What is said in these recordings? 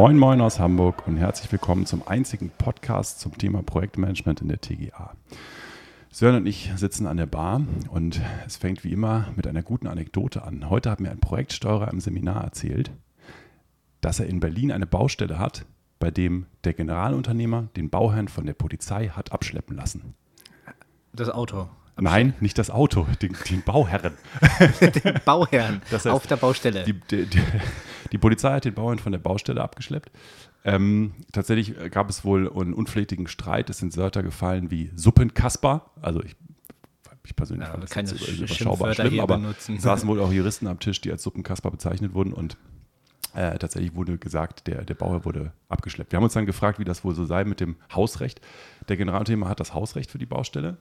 Moin Moin aus Hamburg und herzlich willkommen zum einzigen Podcast zum Thema Projektmanagement in der TGA. Sören und ich sitzen an der Bar und es fängt wie immer mit einer guten Anekdote an. Heute hat mir ein Projektsteuerer im Seminar erzählt, dass er in Berlin eine Baustelle hat, bei dem der Generalunternehmer den Bauherrn von der Polizei hat abschleppen lassen. Das Auto. Nein, nicht das Auto, den, den Bauherren. den Bauherren Das heißt, auf der Baustelle. Die, die, die, die Polizei hat den Bauern von der Baustelle abgeschleppt. Ähm, tatsächlich gab es wohl einen unflätigen Streit. Es sind Wörter gefallen wie Suppenkasper. Also ich, ich persönlich Ja, fand das keine überschaubar schlimm, aber benutzen. saßen wohl auch Juristen am Tisch, die als Suppenkasper bezeichnet wurden und äh, tatsächlich wurde gesagt, der, der Bauer wurde abgeschleppt. Wir haben uns dann gefragt, wie das wohl so sei mit dem Hausrecht. Der Generalunternehmer hat das Hausrecht für die Baustelle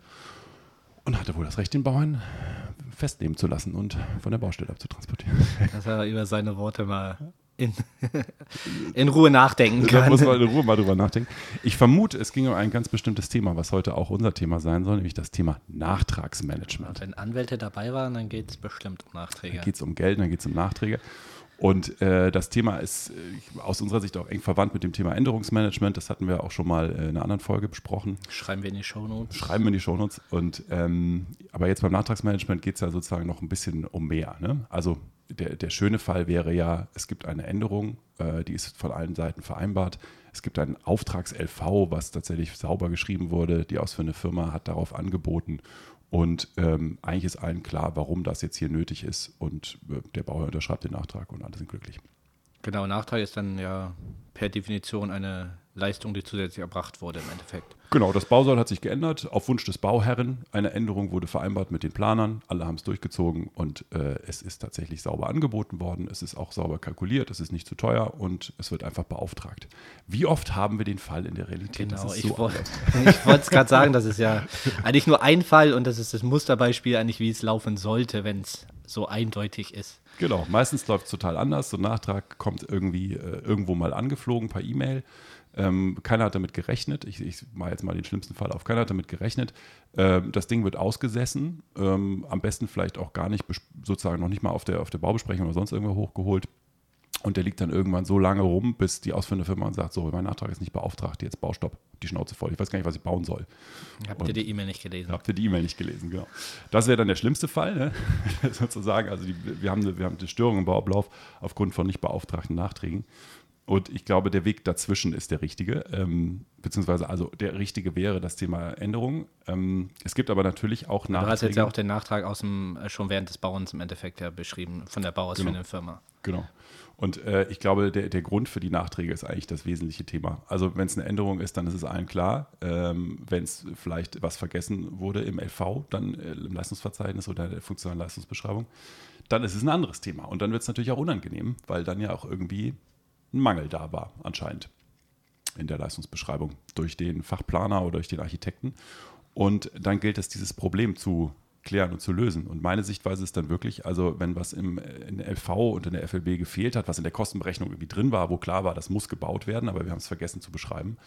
und hatte wohl das Recht, den Bauern festnehmen zu lassen und von der Baustelle abzutransportieren. dass er über seine Worte mal in, in Ruhe nachdenken Da kann. muss man in Ruhe mal drüber nachdenken. Ich vermute, es ging um ein ganz bestimmtes Thema, was heute auch unser Thema sein soll, nämlich das Thema Nachtragsmanagement. Wenn Anwälte dabei waren, dann geht es bestimmt um Nachträge. Da geht es um Geld, dann geht es um Nachträge. Und äh, das Thema ist äh, aus unserer Sicht auch eng verwandt mit dem Thema Änderungsmanagement. Das hatten wir auch schon mal äh, in einer anderen Folge besprochen. Schreiben wir in die Shownotes. Schreiben wir in die Shownotes. Und, ähm, aber jetzt beim Nachtragsmanagement geht es ja sozusagen noch ein bisschen um mehr. Ne? Also der, der schöne Fall wäre ja, es gibt eine Änderung, äh, die ist von allen Seiten vereinbart. Es gibt ein Auftrags-LV, was tatsächlich sauber geschrieben wurde. Die ausführende Firma hat darauf angeboten. Und ähm, eigentlich ist allen klar, warum das jetzt hier nötig ist. Und äh, der Bauer unterschreibt den Nachtrag und alle sind glücklich. Genau, Nachtrag ist dann ja per Definition eine Leistung, die zusätzlich erbracht wurde im Endeffekt. Genau, das Bausoll hat sich geändert auf Wunsch des Bauherren. Eine Änderung wurde vereinbart mit den Planern. Alle haben es durchgezogen und äh, es ist tatsächlich sauber angeboten worden. Es ist auch sauber kalkuliert, es ist nicht zu teuer und es wird einfach beauftragt. Wie oft haben wir den Fall in der Realität? Genau, ich so ich wollte es gerade sagen, das ist ja eigentlich nur ein Fall und das ist das Musterbeispiel eigentlich, wie es laufen sollte, wenn es so eindeutig ist. Genau, meistens läuft es total anders. So ein Nachtrag kommt irgendwie äh, irgendwo mal angeflogen per E-Mail. Ähm, keiner hat damit gerechnet. Ich, ich mache jetzt mal den schlimmsten Fall auf. Keiner hat damit gerechnet. Ähm, das Ding wird ausgesessen. Ähm, am besten vielleicht auch gar nicht, sozusagen noch nicht mal auf der, auf der Baubesprechung oder sonst irgendwo hochgeholt. Und der liegt dann irgendwann so lange rum, bis die ausführende Firma sagt: So, mein Nachtrag ist nicht beauftragt, jetzt Baustopp, die Schnauze voll. Ich weiß gar nicht, was ich bauen soll. Habt ihr die E-Mail nicht gelesen? Habt ihr die E-Mail nicht gelesen, genau. Das wäre dann der schlimmste Fall, ne? sozusagen. Also die, wir, haben eine, wir haben eine Störung im Bauablauf aufgrund von nicht beauftragten Nachträgen. Und ich glaube, der Weg dazwischen ist der richtige. Ähm, beziehungsweise, also der richtige wäre das Thema Änderung. Ähm, es gibt aber natürlich auch Du hast Nachträge. jetzt ja auch den Nachtrag aus dem, äh, schon während des Bauens im Endeffekt ja beschrieben, von der bauausführenden Firma. Genau. Und äh, ich glaube, der, der Grund für die Nachträge ist eigentlich das wesentliche Thema. Also wenn es eine Änderung ist, dann ist es allen klar. Ähm, wenn es vielleicht was vergessen wurde im LV, dann äh, im Leistungsverzeichnis oder der funktionalen Leistungsbeschreibung, dann ist es ein anderes Thema. Und dann wird es natürlich auch unangenehm, weil dann ja auch irgendwie ein Mangel da war, anscheinend in der Leistungsbeschreibung durch den Fachplaner oder durch den Architekten. Und dann gilt es, dieses Problem zu klären und zu lösen. Und meine Sichtweise ist dann wirklich, also wenn was im, in der LV und in der FLB gefehlt hat, was in der Kostenberechnung irgendwie drin war, wo klar war, das muss gebaut werden, aber wir haben es vergessen zu beschreiben,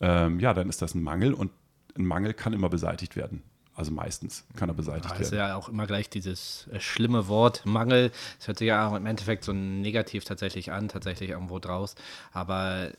ähm, ja, dann ist das ein Mangel und ein Mangel kann immer beseitigt werden. Also meistens kann er beseitigt Da ist werden. ja auch immer gleich dieses äh, schlimme Wort Mangel. Es hört sich ja auch im Endeffekt so negativ tatsächlich an, tatsächlich irgendwo draus. Aber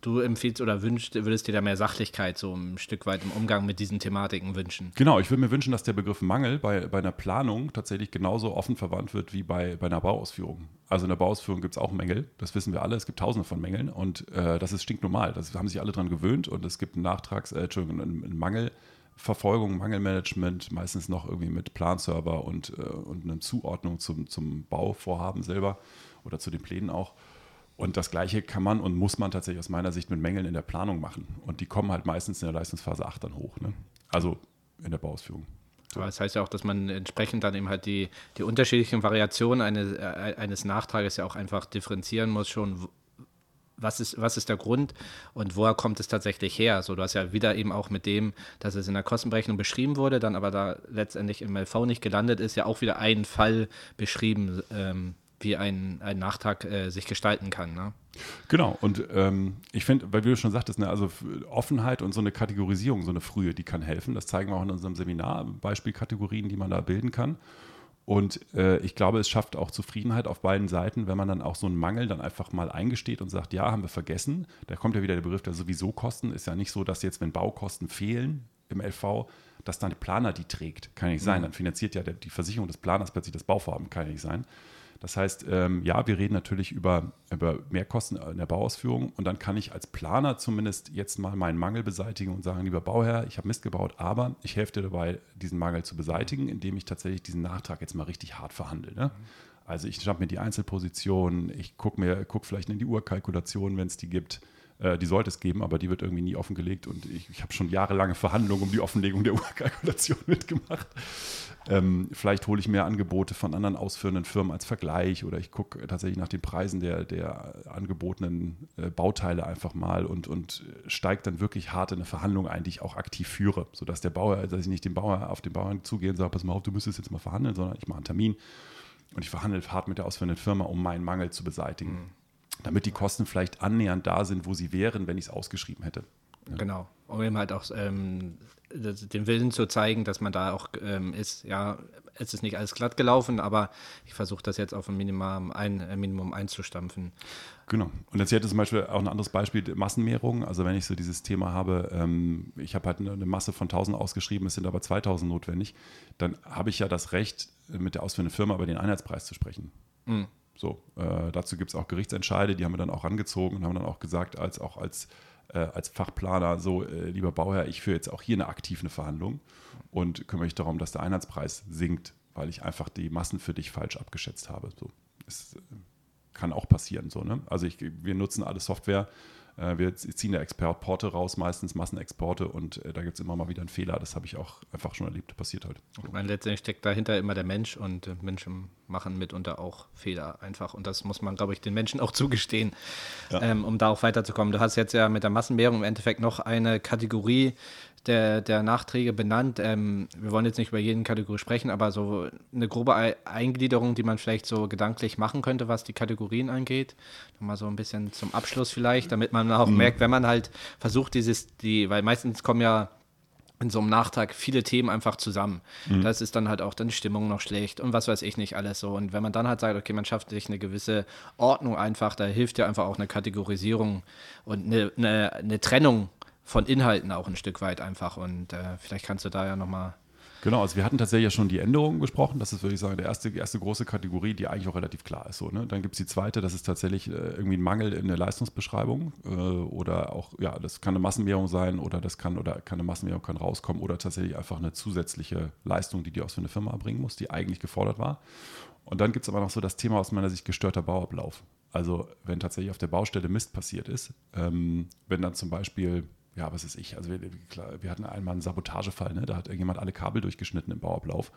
du empfiehlst oder wünschst, würdest dir da mehr Sachlichkeit so ein Stück weit im Umgang mit diesen Thematiken wünschen. Genau, ich würde mir wünschen, dass der Begriff Mangel bei, bei einer Planung tatsächlich genauso offen verwandt wird wie bei, bei einer Bauausführung. Also in der Bauausführung gibt es auch Mängel, das wissen wir alle, es gibt tausende von Mängeln und äh, das ist stinknormal, das haben sich alle dran gewöhnt und es gibt einen Nachtrags-, äh, Entschuldigung, einen, einen Mangelverfolgung, Mangelmanagement, meistens noch irgendwie mit Planserver und, äh, und einer Zuordnung zum, zum Bauvorhaben selber oder zu den Plänen auch. Und das Gleiche kann man und muss man tatsächlich aus meiner Sicht mit Mängeln in der Planung machen. Und die kommen halt meistens in der Leistungsphase 8 dann hoch. Ne? Also in der Bauausführung. Aber das heißt ja auch, dass man entsprechend dann eben halt die, die unterschiedlichen Variationen eines, äh, eines Nachtrages ja auch einfach differenzieren muss, schon was ist, was ist der Grund und woher kommt es tatsächlich her? So, du hast ja wieder eben auch mit dem, dass es in der Kostenberechnung beschrieben wurde, dann aber da letztendlich im LV nicht gelandet ist, ja auch wieder ein Fall beschrieben, ähm, wie ein, ein Nachtrag äh, sich gestalten kann. Ne? Genau, und ähm, ich finde, weil du schon sagtest, ne, also Offenheit und so eine Kategorisierung, so eine frühe, die kann helfen. Das zeigen wir auch in unserem Seminar, Beispielkategorien, die man da bilden kann. Und äh, ich glaube, es schafft auch Zufriedenheit auf beiden Seiten, wenn man dann auch so einen Mangel dann einfach mal eingesteht und sagt, ja, haben wir vergessen. Da kommt ja wieder der Begriff der sowieso Kosten. Ist ja nicht so, dass jetzt, wenn Baukosten fehlen im LV, dass dann der Planer die trägt. Kann nicht sein. Mhm. Dann finanziert ja der, die Versicherung des Planers plötzlich das Bauvorhaben. Kann nicht sein. Das heißt, ähm, ja, wir reden natürlich über, über Mehrkosten in der Bauausführung und dann kann ich als Planer zumindest jetzt mal meinen Mangel beseitigen und sagen, lieber Bauherr, ich habe Mist gebaut, aber ich helfe dir dabei, diesen Mangel zu beseitigen, indem ich tatsächlich diesen Nachtrag jetzt mal richtig hart verhandle. Ne? Also ich schnappe mir die Einzelpositionen, ich gucke guck vielleicht in die Urkalkulation, wenn es die gibt die sollte es geben, aber die wird irgendwie nie offengelegt und ich, ich habe schon jahrelange Verhandlungen um die Offenlegung der Urkalkulation mitgemacht. Ähm, vielleicht hole ich mehr Angebote von anderen ausführenden Firmen als Vergleich oder ich gucke tatsächlich nach den Preisen der, der angebotenen äh, Bauteile einfach mal und, und steige dann wirklich hart in eine Verhandlung ein, die ich auch aktiv führe, sodass der Bauer, dass ich nicht den Bauer auf den Bauern zugehe und sage, pass mal auf, du müsstest jetzt mal verhandeln, sondern ich mache einen Termin und ich verhandle hart mit der ausführenden Firma, um meinen Mangel zu beseitigen. Mhm. Damit die Kosten vielleicht annähernd da sind, wo sie wären, wenn ich es ausgeschrieben hätte. Ja. Genau. Um eben halt auch ähm, den Willen zu zeigen, dass man da auch ähm, ist, ja, es ist nicht alles glatt gelaufen, aber ich versuche das jetzt auf ein Minimum, ein, ein Minimum einzustampfen. Genau. Und jetzt hätte zum Beispiel auch ein anderes Beispiel, Massenmehrung. Also wenn ich so dieses Thema habe, ähm, ich habe halt eine, eine, Masse von 1000 ausgeschrieben, es sind aber 2000 notwendig, dann habe ich ja das Recht, mit der ausführenden Firma über den Einheitspreis zu sprechen. Mhm. So, äh, dazu gibt es auch Gerichtsentscheide, die haben wir dann auch angezogen und haben dann auch gesagt, als auch als äh, als Fachplaner so, äh, lieber Bauherr, ich führe jetzt auch hier eine aktive Verhandlung und kümmere mich darum, dass der Einheitspreis sinkt, weil ich einfach die Massen für dich falsch abgeschätzt habe. So, es äh, kann auch passieren. So, ne? Also ich, wir nutzen alle Software wir ziehen da Exporte raus, meistens Massenexporte und äh, da gibt es immer mal wieder einen Fehler. Das habe ich auch einfach schon erlebt, passiert halt. Ich meine, letztendlich steckt dahinter immer der Mensch und äh, Menschen machen mitunter auch Fehler einfach und das muss man, glaube ich, den Menschen auch zugestehen, ja. ähm, um da auch weiterzukommen. Du hast jetzt ja mit der Massenwährung im Endeffekt noch eine Kategorie der, der Nachträge benannt. Ähm, wir wollen jetzt nicht über jeden Kategorie sprechen, aber so eine grobe Eingliederung, die man vielleicht so gedanklich machen könnte, was die Kategorien angeht. Nochmal so ein bisschen zum Abschluss vielleicht, damit man auch mhm. merkt, wenn man halt versucht, dieses, die, weil meistens kommen ja in so einem Nachtrag viele Themen einfach zusammen. Mhm. Das ist dann halt auch dann die Stimmung noch schlecht und was weiß ich nicht alles so. Und wenn man dann halt sagt, okay, man schafft sich eine gewisse Ordnung einfach, da hilft ja einfach auch eine Kategorisierung und eine, eine, eine Trennung von Inhalten auch ein Stück weit einfach. Und äh, vielleicht kannst du da ja nochmal. Genau, also wir hatten tatsächlich ja schon die Änderungen besprochen. Das ist, würde ich sagen, die erste, erste große Kategorie, die eigentlich auch relativ klar ist. So, ne? Dann gibt es die zweite, das ist tatsächlich äh, irgendwie ein Mangel in der Leistungsbeschreibung. Äh, oder auch, ja, das kann eine Massenwährung sein oder das kann, oder kann eine Massenwährung kann rauskommen oder tatsächlich einfach eine zusätzliche Leistung, die die aus so eine Firma erbringen muss, die eigentlich gefordert war. Und dann gibt es aber noch so das Thema aus meiner Sicht gestörter Bauablauf. Also wenn tatsächlich auf der Baustelle Mist passiert ist, ähm, wenn dann zum Beispiel ja, was ist ich? Also wir, klar, wir hatten einmal einen Sabotagefall, ne? da hat irgendjemand alle Kabel durchgeschnitten im Bauablauf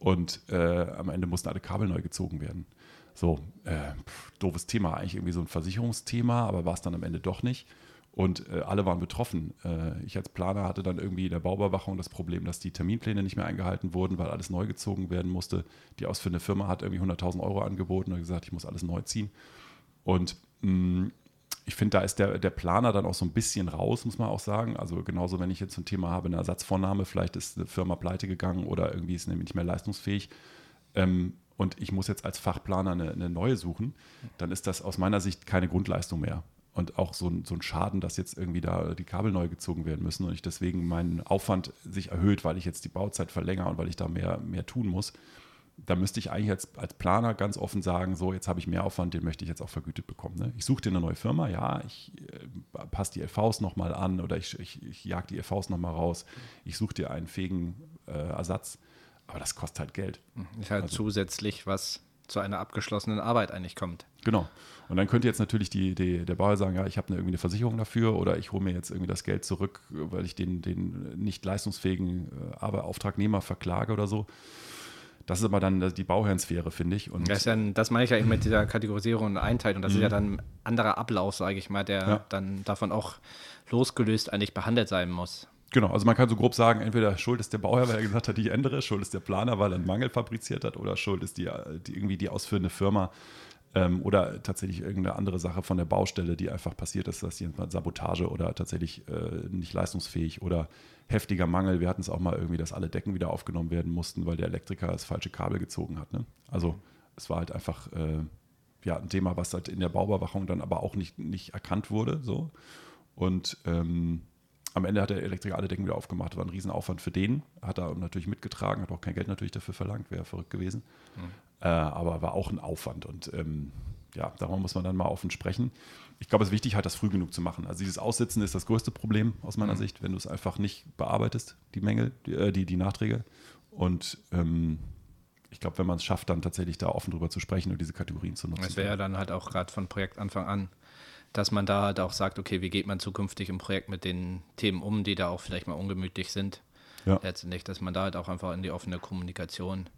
und äh, am Ende mussten alle Kabel neu gezogen werden. So, äh, pf, doofes Thema, eigentlich irgendwie so ein Versicherungsthema, aber war es dann am Ende doch nicht. Und äh, alle waren betroffen. Äh, ich als Planer hatte dann irgendwie in der Bauüberwachung das Problem, dass die Terminpläne nicht mehr eingehalten wurden, weil alles neu gezogen werden musste. Die ausführende Firma hat irgendwie 100.000 Euro angeboten und gesagt, ich muss alles neu ziehen. Und mh, mm, ich finde, da ist der, der Planer dann auch so ein bisschen raus, muss man auch sagen. Also genauso, wenn ich jetzt ein Thema habe, eine Ersatzvornahme, vielleicht ist eine Firma pleite gegangen oder irgendwie ist nämlich nicht mehr leistungsfähig ähm, und ich muss jetzt als Fachplaner eine, eine, neue suchen, dann ist das aus meiner Sicht keine Grundleistung mehr. Und auch so ein, so ein Schaden, dass jetzt irgendwie da die Kabel neu gezogen werden müssen und ich deswegen meinen Aufwand sich erhöht, weil ich jetzt die Bauzeit verlängere und weil ich da mehr, mehr tun muss da müsste ich eigentlich als, als Planer ganz offen sagen, so jetzt habe ich mehr Aufwand, den möchte ich jetzt auch vergütet bekommen. Ne? Ich suche dir eine neue Firma, ja, ich äh, passe die LVs nochmal an oder ich, ich, ich jag die LVs nochmal raus, ich suche dir einen fähigen äh, Ersatz, aber das kostet halt Geld. Ist halt also, zusätzlich, was zu einer abgeschlossenen Arbeit eigentlich kommt. Genau. Und dann könnte jetzt natürlich die, die, der Bauer sagen, ja, ich habe eine, irgendwie eine Versicherung dafür oder ich hole mir jetzt irgendwie das Geld zurück, weil ich den, den nicht leistungsfähigen äh, Auftragnehmer verklage oder so. Das ist aber dann die Bauherrensphäre, finde ich. Und das, ja, das meine ich ja eben mit dieser Kategorisierung und Einteilung. Das mhm. ist ja mhm. dann ein anderer Ablauf, sage ich mal, der ja. dann davon auch losgelöst eigentlich behandelt sein muss. Genau, also man kann so grob sagen, entweder Schuld ist der Bauherr, weil er gesagt hat, ich ändere, Schuld ist der Planer, weil er einen Mangel fabriziert hat, oder Schuld ist die, die irgendwie die ausführende Firma, Ähm, oder tatsächlich irgendeine andere Sache von der Baustelle, die einfach passiert ist, dass jemand Sabotage oder tatsächlich äh, nicht leistungsfähig oder heftiger Mangel. Wir hatten es auch mal irgendwie, dass alle Decken wieder aufgenommen werden mussten, weil der Elektriker das falsche Kabel gezogen hat. Ne? Also es war halt einfach äh, ja, ein Thema, was halt in der Bauüberwachung dann aber auch nicht, nicht erkannt wurde. So. Und ähm, am Ende hat der Elektriker alle Decken wieder aufgemacht. War ein Riesenaufwand für den. Hat er natürlich mitgetragen, hat auch kein Geld natürlich dafür verlangt, wäre verrückt gewesen. Mhm. Äh, aber war auch ein Aufwand. Und ähm, ja, darüber muss man dann mal offen sprechen. Ich glaube, es ist wichtig, halt das früh genug zu machen. Also dieses Aussitzen ist das größte Problem aus meiner mhm. Sicht, wenn du es einfach nicht bearbeitest, die Mängel, die, äh, die, die Nachträge. Und ähm, ich glaube, wenn man es schafft, dann tatsächlich da offen drüber zu sprechen und diese Kategorien zu nutzen. Das wäre ja dann halt auch gerade von Projektanfang an dass man da halt auch sagt, okay, wie geht man zukünftig im Projekt mit den Themen um, die da auch vielleicht mal ungemütlich sind. Ja. Letztendlich, dass man da halt auch einfach in die offene Kommunikation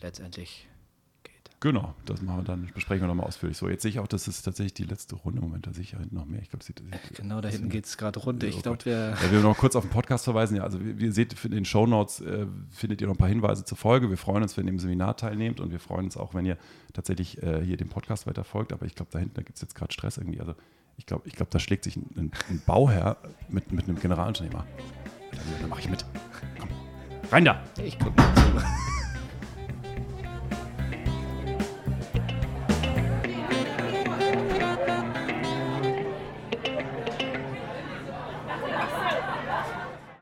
letztendlich. Genau, das machen wir dann, besprechen wir nochmal ausführlich. So, jetzt sehe ich auch, das ist tatsächlich die letzte Runde. Moment, da sehe ich ja hinten noch mehr. Ich glaube, sieht, sieht, Genau, da hinten geht es gerade runter. Ich glaube, wir. Ja, wir noch kurz auf den Podcast verweisen. Ja, also, wie, wie ihr seht, in den Show Notes äh, findet ihr noch ein paar Hinweise zur Folge. Wir freuen uns, wenn ihr im Seminar teilnehmt und wir freuen uns auch, wenn ihr tatsächlich äh, hier dem Podcast weiter folgt. Aber ich glaube, da hinten gibt es jetzt gerade Stress irgendwie. Also, ich glaube, ich glaub, da schlägt sich ein, ein Bauherr mit, mit einem Generalunternehmer. Dann mache ich mit. Komm, rein da. Ich gucke mal zu.